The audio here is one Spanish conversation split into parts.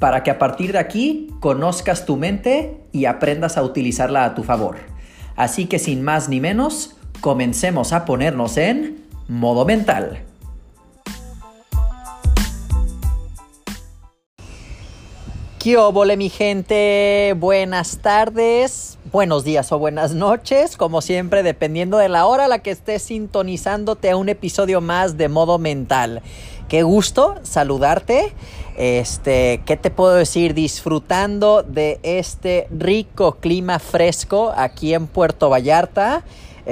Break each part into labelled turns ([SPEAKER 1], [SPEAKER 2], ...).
[SPEAKER 1] para que a partir de aquí conozcas tu mente y aprendas a utilizarla a tu favor. Así que sin más ni menos, comencemos a ponernos en modo mental. ¿Qué óvole mi gente? Buenas tardes, buenos días o buenas noches, como siempre dependiendo de la hora a la que estés sintonizándote a un episodio más de modo mental. Qué gusto saludarte. Este, ¿qué te puedo decir? Disfrutando de este rico clima fresco aquí en Puerto Vallarta.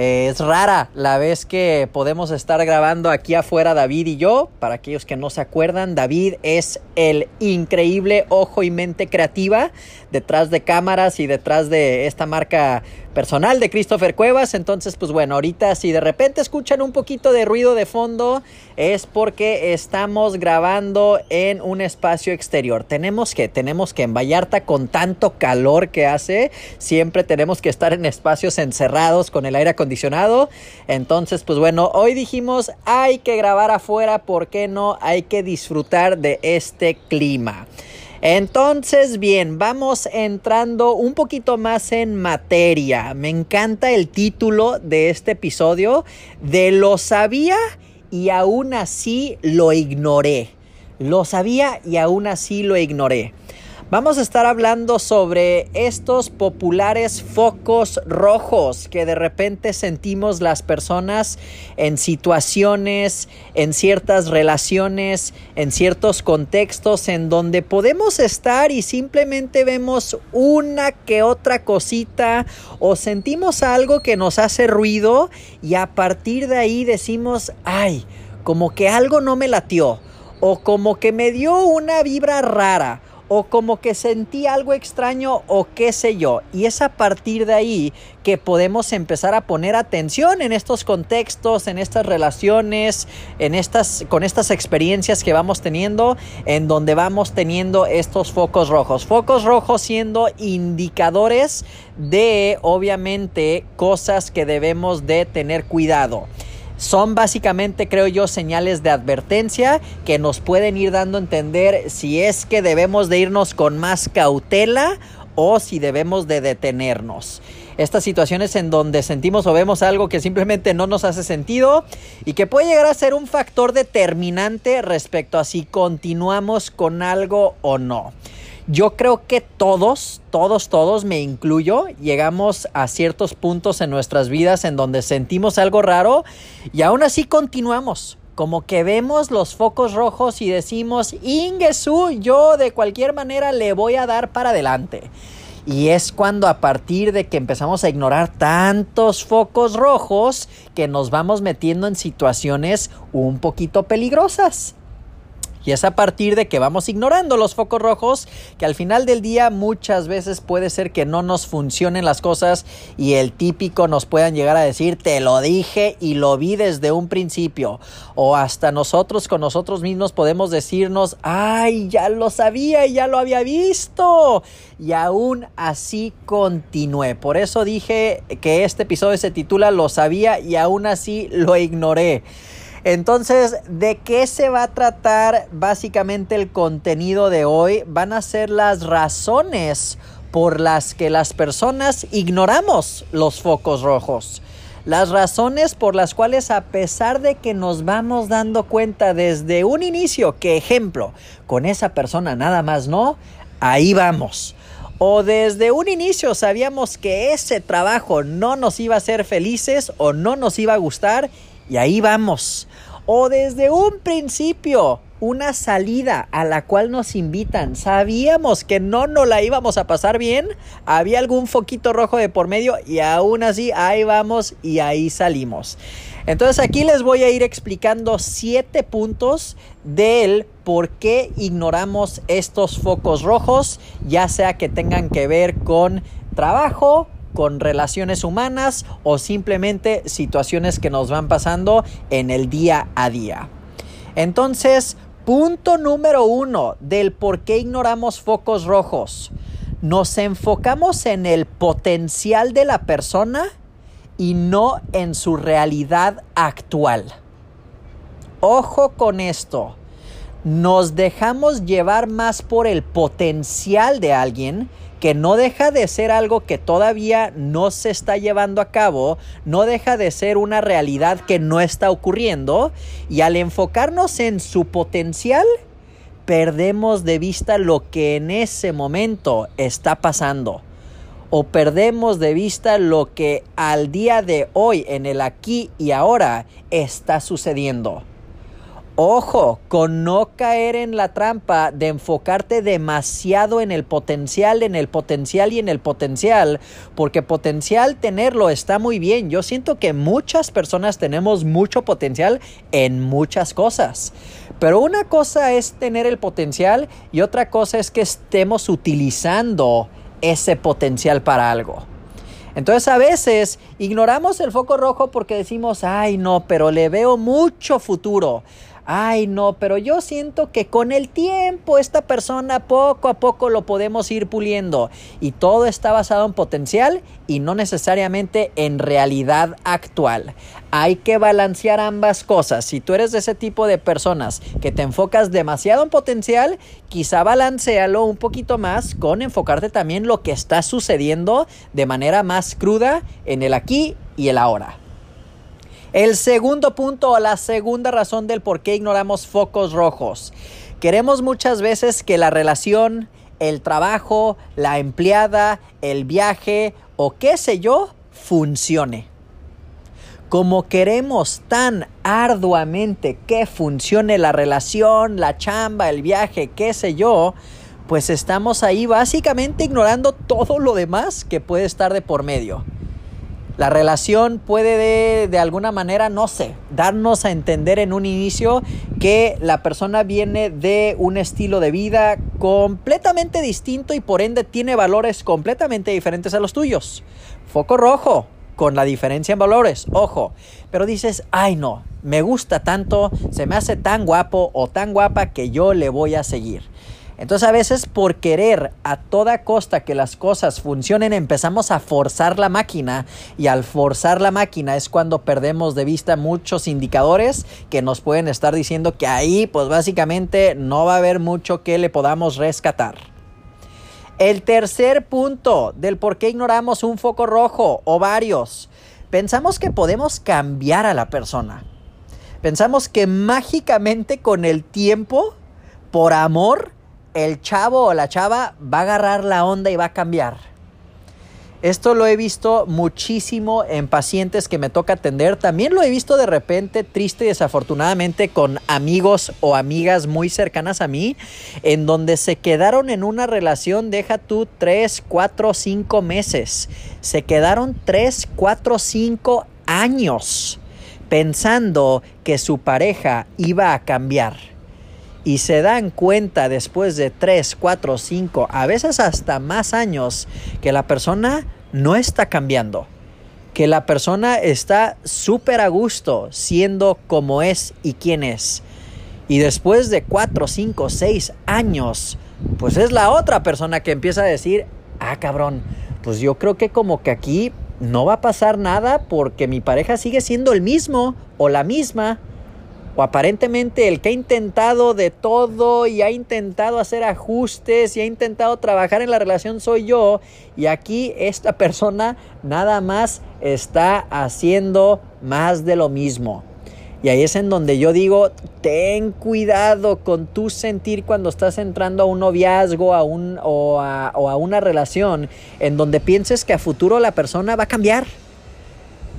[SPEAKER 1] Es rara la vez que podemos estar grabando aquí afuera David y yo. Para aquellos que no se acuerdan, David es el increíble ojo y mente creativa detrás de cámaras y detrás de esta marca personal de Christopher Cuevas. Entonces, pues bueno, ahorita si de repente escuchan un poquito de ruido de fondo, es porque estamos grabando en un espacio exterior. Tenemos que, tenemos que en Vallarta con tanto calor que hace, siempre tenemos que estar en espacios encerrados con el aire acondicionado. Entonces, pues bueno, hoy dijimos hay que grabar afuera, ¿por qué no? Hay que disfrutar de este clima. Entonces, bien, vamos entrando un poquito más en materia. Me encanta el título de este episodio de Lo sabía y aún así lo ignoré. Lo sabía y aún así lo ignoré. Vamos a estar hablando sobre estos populares focos rojos que de repente sentimos las personas en situaciones, en ciertas relaciones, en ciertos contextos en donde podemos estar y simplemente vemos una que otra cosita o sentimos algo que nos hace ruido y a partir de ahí decimos, ay, como que algo no me latió o como que me dio una vibra rara o como que sentí algo extraño o qué sé yo. Y es a partir de ahí que podemos empezar a poner atención en estos contextos, en estas relaciones, en estas con estas experiencias que vamos teniendo en donde vamos teniendo estos focos rojos. Focos rojos siendo indicadores de obviamente cosas que debemos de tener cuidado. Son básicamente, creo yo, señales de advertencia que nos pueden ir dando a entender si es que debemos de irnos con más cautela o si debemos de detenernos. Estas situaciones en donde sentimos o vemos algo que simplemente no nos hace sentido y que puede llegar a ser un factor determinante respecto a si continuamos con algo o no. Yo creo que todos, todos, todos, me incluyo, llegamos a ciertos puntos en nuestras vidas en donde sentimos algo raro y aún así continuamos. Como que vemos los focos rojos y decimos, Ingesu, yo de cualquier manera le voy a dar para adelante. Y es cuando a partir de que empezamos a ignorar tantos focos rojos que nos vamos metiendo en situaciones un poquito peligrosas. Y es a partir de que vamos ignorando los focos rojos que al final del día muchas veces puede ser que no nos funcionen las cosas y el típico nos puedan llegar a decir te lo dije y lo vi desde un principio. O hasta nosotros con nosotros mismos podemos decirnos ay ya lo sabía y ya lo había visto. Y aún así continué. Por eso dije que este episodio se titula Lo sabía y aún así lo ignoré. Entonces, ¿de qué se va a tratar básicamente el contenido de hoy? Van a ser las razones por las que las personas ignoramos los focos rojos. Las razones por las cuales a pesar de que nos vamos dando cuenta desde un inicio que ejemplo, con esa persona nada más no, ahí vamos. O desde un inicio sabíamos que ese trabajo no nos iba a hacer felices o no nos iba a gustar y ahí vamos. O desde un principio una salida a la cual nos invitan. Sabíamos que no nos la íbamos a pasar bien. Había algún foquito rojo de por medio y aún así ahí vamos y ahí salimos. Entonces aquí les voy a ir explicando siete puntos del por qué ignoramos estos focos rojos, ya sea que tengan que ver con trabajo, con relaciones humanas o simplemente situaciones que nos van pasando en el día a día. Entonces, Punto número uno del por qué ignoramos focos rojos. Nos enfocamos en el potencial de la persona y no en su realidad actual. Ojo con esto. Nos dejamos llevar más por el potencial de alguien que no deja de ser algo que todavía no se está llevando a cabo, no deja de ser una realidad que no está ocurriendo, y al enfocarnos en su potencial, perdemos de vista lo que en ese momento está pasando. O perdemos de vista lo que al día de hoy, en el aquí y ahora, está sucediendo. Ojo, con no caer en la trampa de enfocarte demasiado en el potencial, en el potencial y en el potencial, porque potencial tenerlo está muy bien. Yo siento que muchas personas tenemos mucho potencial en muchas cosas. Pero una cosa es tener el potencial y otra cosa es que estemos utilizando ese potencial para algo. Entonces a veces ignoramos el foco rojo porque decimos, ay no, pero le veo mucho futuro ay no, pero yo siento que con el tiempo esta persona poco a poco lo podemos ir puliendo y todo está basado en potencial y no necesariamente en realidad actual. Hay que balancear ambas cosas. Si tú eres de ese tipo de personas que te enfocas demasiado en potencial, quizá balancealo un poquito más con enfocarte también lo que está sucediendo de manera más cruda en el aquí y el ahora. El segundo punto o la segunda razón del por qué ignoramos focos rojos. Queremos muchas veces que la relación, el trabajo, la empleada, el viaje o qué sé yo funcione. Como queremos tan arduamente que funcione la relación, la chamba, el viaje, qué sé yo, pues estamos ahí básicamente ignorando todo lo demás que puede estar de por medio. La relación puede de, alguna manera, no sé, darnos a entender en un inicio que la persona viene de un estilo de vida completamente distinto y por ende tiene valores completamente diferentes a los tuyos. Foco rojo, con la diferencia en valores, ojo. Pero dices, ay no, me gusta tanto, se me hace tan guapo o tan guapa que yo le voy a seguir. Entonces a veces por querer a toda costa que las cosas funcionen empezamos a forzar la máquina y al forzar la máquina es cuando perdemos de vista muchos indicadores que nos pueden estar diciendo que ahí pues básicamente no va a haber mucho que le podamos rescatar. El tercer punto del por qué ignoramos un foco rojo o varios. Pensamos que podemos cambiar a la persona. Pensamos que mágicamente con el tiempo, por amor, el chavo o la chava va a agarrar la onda y va a cambiar. Esto lo he visto muchísimo en pacientes que me toca atender. También lo he visto de repente, triste y desafortunadamente, con amigos o amigas muy cercanas a mí, en donde se quedaron en una relación, deja tú 3, 4, 5 meses. Se quedaron 3, 4, 5 años pensando que su pareja iba a cambiar y se dan cuenta después de 3, 4, 5, a veces hasta más años que la persona no está cambiando, que la persona está súper a gusto siendo como es y quién es. Y después de 4, 5, 6 años, pues es la otra persona que empieza a decir, ah cabrón, pues yo creo que como que aquí no va a pasar nada porque mi pareja sigue siendo el mismo o la misma o aparentemente el que ha intentado de todo y ha intentado hacer ajustes y ha intentado trabajar en la relación soy yo y aquí esta persona nada más está haciendo más de lo mismo. Y ahí es en donde yo digo, ten cuidado con tu sentir cuando estás entrando a un noviazgo a un, o, a, o a una relación en donde pienses que a futuro la persona va a cambiar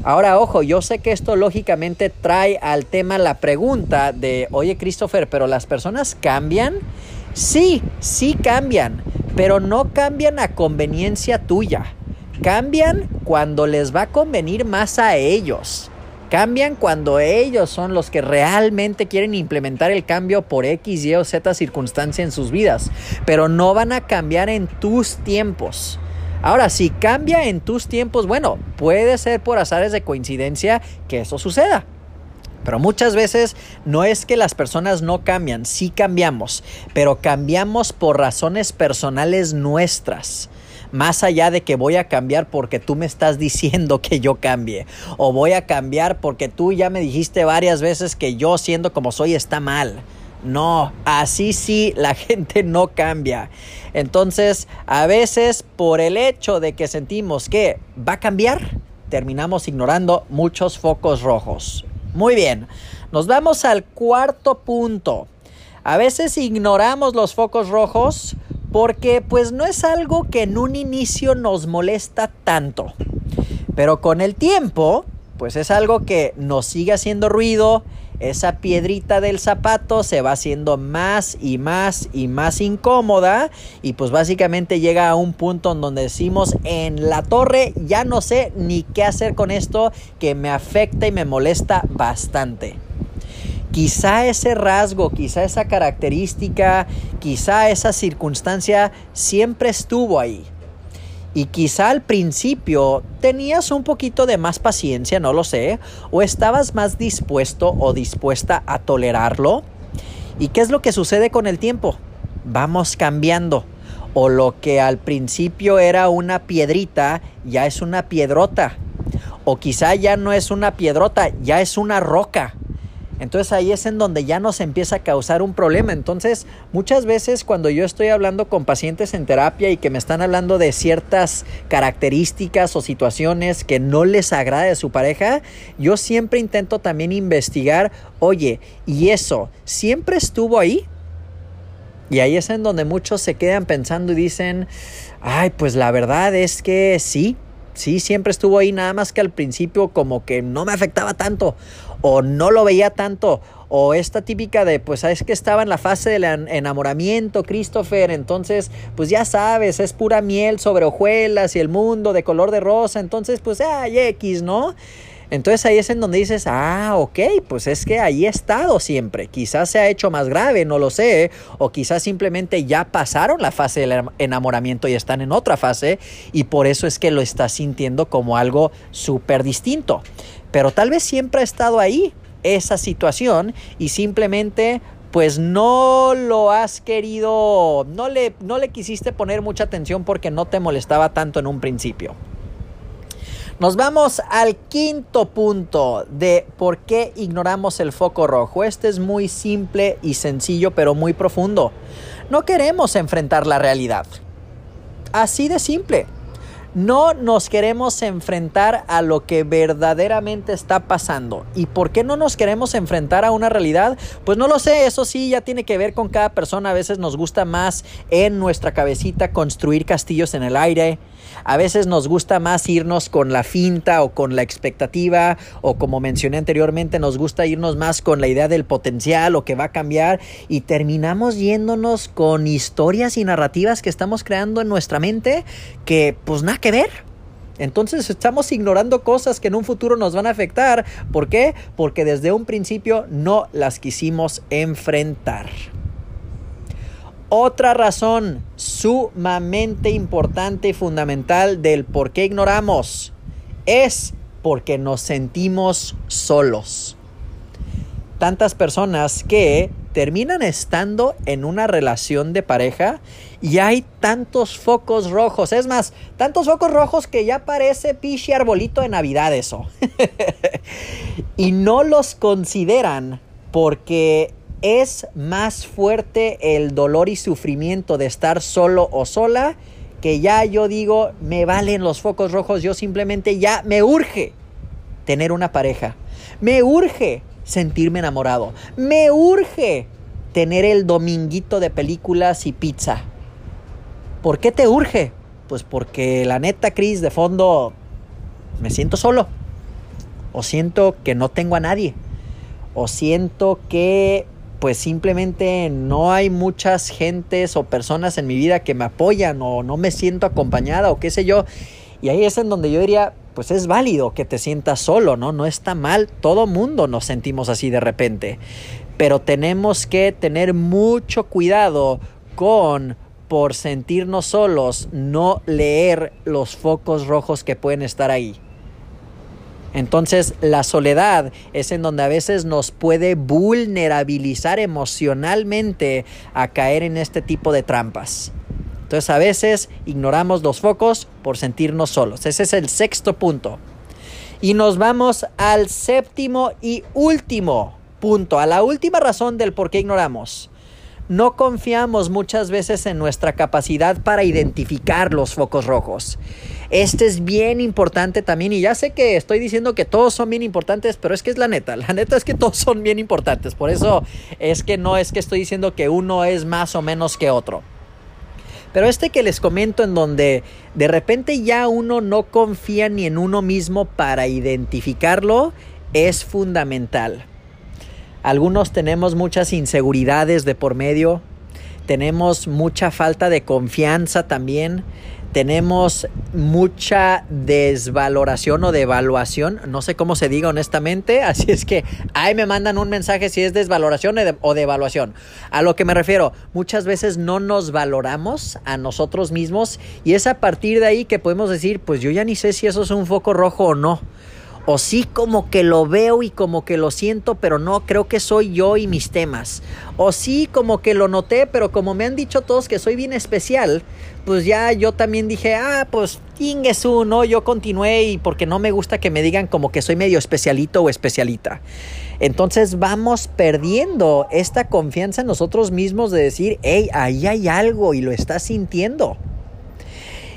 [SPEAKER 1] Ahora, ojo, yo sé que esto lógicamente trae al tema la pregunta de, oye Christopher, pero las personas cambian. Sí, sí cambian, pero no cambian a conveniencia tuya. Cambian cuando les va a convenir más a ellos. Cambian cuando ellos son los que realmente quieren implementar el cambio por X, Y o Z circunstancia en sus vidas. Pero no van a cambiar en tus tiempos. Ahora, si cambia en tus tiempos, bueno, puede ser por azares de coincidencia que eso suceda. Pero muchas veces no es que las personas no cambian, sí cambiamos, pero cambiamos por razones personales nuestras. Más allá de que voy a cambiar porque tú me estás diciendo que yo cambie. O voy a cambiar porque tú ya me dijiste varias veces que yo siendo como soy está mal. No, así sí la gente no cambia. Entonces, a veces por el hecho de que sentimos que va a cambiar, terminamos ignorando muchos focos rojos. Muy bien, nos vamos al cuarto punto. A veces ignoramos los focos rojos porque pues no es algo que en un inicio nos molesta tanto. Pero con el tiempo, pues es algo que nos sigue haciendo ruido, esa piedrita del zapato se va haciendo más y más y más incómoda y pues básicamente llega a un punto en donde decimos en la torre ya no sé ni qué hacer con esto que me afecta y me molesta bastante. Quizá ese rasgo, quizá esa característica, quizá esa circunstancia siempre estuvo ahí y quizá al principio tenías un poquito de más paciencia, no lo sé, o estabas más dispuesto o dispuesta a tolerarlo. ¿Y qué es lo que sucede con el tiempo? Vamos cambiando. O lo que al principio era una piedrita, ya es una piedrota. O quizá ya no es una piedrota, ya es una roca. Entonces ahí es en donde ya nos empieza a causar un problema. Entonces muchas veces cuando yo estoy hablando con pacientes en terapia y que me están hablando de ciertas características o situaciones que no les agrada de su pareja, yo siempre intento también investigar, oye, ¿y eso siempre estuvo ahí? Y ahí es en donde muchos se quedan pensando y dicen, ay, pues la verdad es que sí, sí, siempre estuvo ahí, nada más que al principio como que no me afectaba tanto o no lo veía tanto, o esta típica de, pues es que estaba en la fase del enamoramiento, Christopher, entonces, pues ya sabes, es pura miel sobre hojuelas y el mundo de color de rosa, entonces, pues, ay, X, ¿no? Entonces ahí es en donde dices, ah, ok, pues es que ahí he estado siempre. Quizás se ha hecho más grave, no lo sé. O quizás simplemente ya pasaron la fase del enamoramiento y están en otra fase. Y por eso es que lo estás sintiendo como algo súper distinto. Pero tal vez siempre ha estado ahí esa situación y simplemente pues no lo has querido, no le, no le quisiste poner mucha atención porque no te molestaba tanto en un principio. Nos vamos al quinto punto de por qué ignoramos el foco rojo. Este es muy simple y sencillo, pero muy profundo. No queremos enfrentar la realidad. Así de simple. No nos queremos enfrentar a lo que verdaderamente está pasando. ¿Y por qué no nos queremos enfrentar a una realidad? Pues no lo sé, eso sí ya tiene que ver con cada persona. A veces nos gusta más en nuestra cabecita construir castillos en el aire. A veces nos gusta más irnos con la finta o con la expectativa o como mencioné anteriormente nos gusta irnos más con la idea del potencial o que va a cambiar y terminamos yéndonos con historias y narrativas que estamos creando en nuestra mente que pues nada que ver. Entonces estamos ignorando cosas que en un futuro nos van a afectar. ¿Por qué? Porque desde un principio no las quisimos enfrentar. Otra razón sumamente importante y fundamental del por qué ignoramos es porque nos sentimos solos. Tantas personas que terminan estando en una relación de pareja y hay tantos focos rojos. Es más, tantos focos rojos que ya parece pichi arbolito de Navidad eso. y no los consideran porque es más fuerte el dolor y sufrimiento de estar solo o sola que ya yo digo, me valen los focos rojos, yo simplemente ya me urge tener una pareja. Me urge sentirme enamorado. Me urge tener el dominguito de películas y pizza. ¿Por qué te urge? Pues porque la neta, Cris, de fondo me siento solo. o siento que no tengo a nadie, o siento que pues simplemente no hay muchas gentes o personas en mi vida que me apoyan o no me siento acompañada o qué sé yo. Y ahí es en donde yo diría, pues es válido que te sientas solo, ¿no? No está mal, todo mundo nos sentimos así de repente. Pero tenemos que tener mucho cuidado con por sentirnos solos, no leer los focos rojos que pueden estar ahí. Entonces la soledad es en donde a veces nos puede vulnerabilizar emocionalmente a caer en este tipo de trampas. Entonces a veces ignoramos los focos por sentirnos solos. Ese es el sexto punto. Y nos vamos al séptimo y último punto, a la última razón del por qué ignoramos. No confiamos muchas veces en nuestra capacidad para identificar los focos rojos. Este es bien importante también y ya sé que estoy diciendo que todos son bien importantes, pero es que es la neta. La neta es que todos son bien importantes. Por eso es que no es que estoy diciendo que uno es más o menos que otro. Pero este que les comento en donde de repente ya uno no confía ni en uno mismo para identificarlo es fundamental. Algunos tenemos muchas inseguridades de por medio, tenemos mucha falta de confianza también, tenemos mucha desvaloración o devaluación, no sé cómo se diga honestamente, así es que ahí me mandan un mensaje si es desvaloración o devaluación. A lo que me refiero, muchas veces no nos valoramos a nosotros mismos y es a partir de ahí que podemos decir, pues yo ya ni sé si eso es un foco rojo o no o sí como que lo veo y como que lo siento, pero no, creo que soy yo y mis temas. O sí como que lo noté, pero como me han dicho todos que soy bien especial, pues ya yo también dije, ah, pues su, ¿no? Yo continué y porque no me gusta que me digan como que soy medio especialito o especialita. Entonces vamos perdiendo esta confianza en nosotros mismos de decir, hey, ahí hay algo y lo estás sintiendo.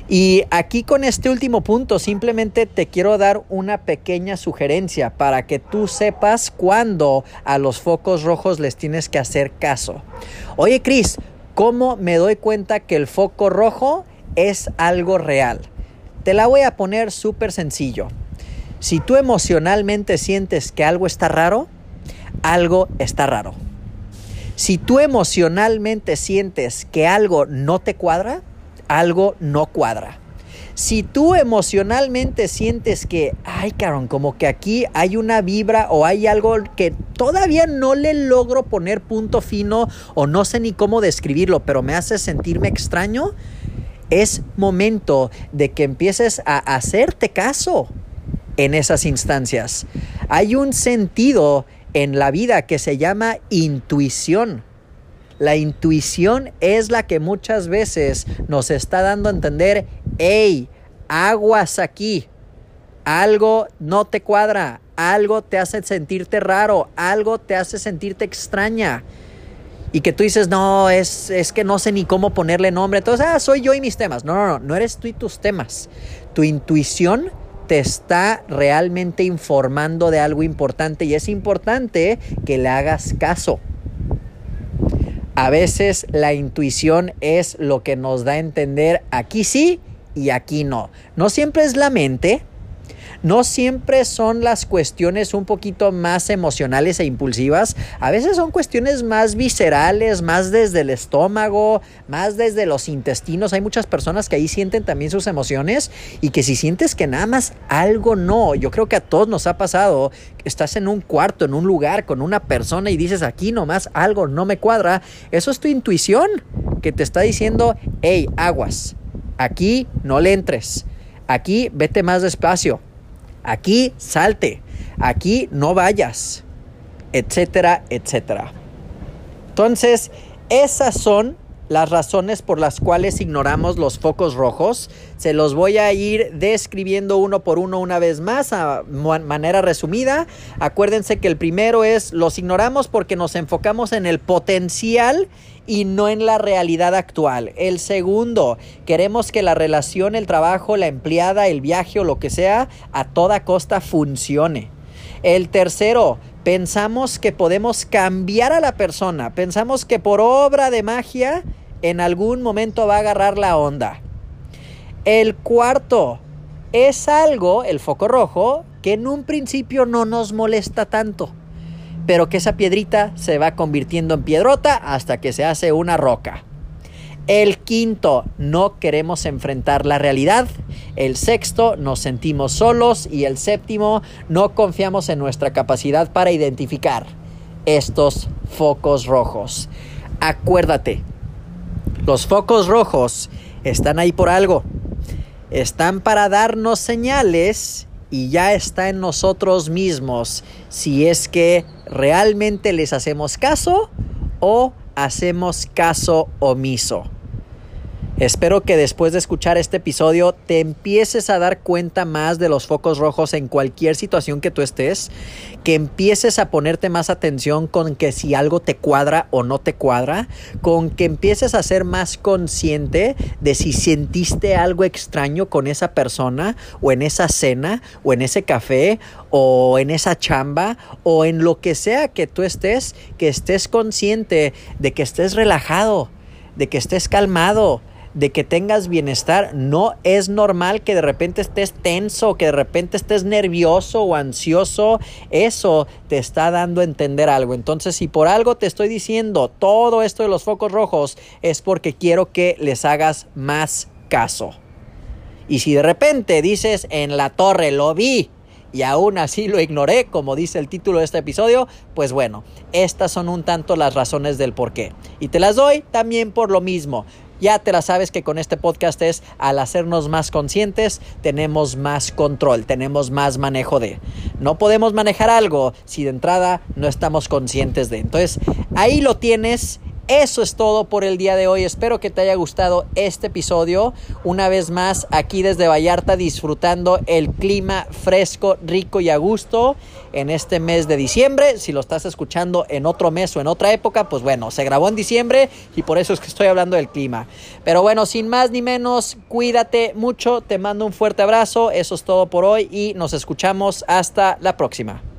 [SPEAKER 1] Y aquí con este último punto simplemente te quiero dar una pequeña sugerencia para que tú sepas cuándo a los focos rojos les tienes que hacer caso. Oye Cris, ¿cómo me doy cuenta que el foco rojo es algo real? Te la voy a poner súper sencillo. Si tú emocionalmente sientes que algo está raro, algo está raro. Si tú emocionalmente sientes que algo no te cuadra, algo no cuadra. Si tú emocionalmente sientes que, ay, cabrón, como que aquí hay una vibra o hay algo que todavía no le logro poner punto fino o no sé ni cómo describirlo, pero me hace sentirme extraño, es momento de que empieces a hacerte caso en esas instancias. Hay un sentido en la vida que se llama intuición. La intuición es la que muchas veces nos está dando a entender, hey, aguas aquí, algo no te cuadra, algo te hace sentirte raro, algo te hace sentirte extraña. Y que tú dices, no, es, es que no sé ni cómo ponerle nombre. Entonces, ah, soy yo y mis temas. No, no, no, no eres tú y tus temas. Tu intuición te está realmente informando de algo importante y es importante que le hagas caso. A veces la intuición es lo que nos da a entender aquí sí y aquí no. No siempre es la mente, no siempre son las cuestiones un poquito más emocionales e impulsivas, a veces son cuestiones más viscerales, más desde el estómago, más desde los intestinos. Hay muchas personas que ahí sienten también sus emociones y que si sientes que nada más algo no, yo creo que a todos nos ha pasado, estás en un cuarto, en un lugar con una persona y dices aquí nomás algo no me cuadra, eso es tu intuición que te está diciendo, hey, aguas, aquí no le entres, aquí vete más despacio Aquí salte, aquí no vayas, etcétera, etcétera. Entonces, esas son las razones por las cuales ignoramos los focos rojos. Se los voy a ir describiendo uno por uno una vez más a manera resumida. Acuérdense que el primero es los ignoramos porque nos enfocamos en el potencial y no en la realidad actual. El segundo, queremos que la relación, el trabajo, la empleada, el viaje o lo que sea, a toda costa funcione. El tercero, pensamos que podemos cambiar a la persona. Pensamos que por obra de magia en algún momento va a agarrar la onda. El cuarto es algo, el foco rojo, que en un principio no nos molesta tanto, pero que esa piedrita se va convirtiendo en piedrota hasta que se hace una roca. El quinto, no queremos enfrentar la realidad. El sexto, nos sentimos solos. Y el séptimo, no confiamos en nuestra capacidad para identificar estos focos rojos. Acuérdate, los focos rojos están ahí por algo. Están para darnos señales y ya está en nosotros mismos si es que realmente les hacemos caso o hacemos caso omiso. Espero que después de escuchar este episodio te empieces a dar cuenta más de los focos rojos en cualquier situación que tú estés, que empieces a ponerte más atención con que si algo te cuadra o no te cuadra, con que empieces a ser más consciente de si sentiste algo extraño con esa persona o en esa cena o en ese café o en esa chamba o en lo que sea que tú estés, que estés consciente de que estés relajado, de que estés calmado de que tengas bienestar. No es normal que de repente estés tenso, que de repente estés nervioso o ansioso. Eso te está dando a entender algo. Entonces, si por algo te estoy diciendo todo esto de los focos rojos, es porque quiero que les hagas más caso. Y si de repente dices en la torre, lo vi, y aún así lo ignoré, como dice el título de este episodio, pues bueno, estas son un tanto las razones del por qué. Y te las doy también por lo mismo. Ya te la sabes que con este podcast es al hacernos más conscientes, tenemos más control, tenemos más manejo de. No podemos manejar algo si de entrada no estamos conscientes de. Entonces, ahí lo tienes eso es todo por el día de hoy. Espero que te haya gustado este episodio. Una vez más, aquí desde Vallarta, disfrutando el clima fresco, rico y a gusto en este mes de diciembre. Si lo estás escuchando en otro mes o en otra época, pues bueno, se grabó en diciembre y por eso es que estoy hablando del clima. Pero bueno, sin más ni menos, cuídate mucho. Te mando un fuerte abrazo. Eso es todo por hoy y nos escuchamos hasta la próxima.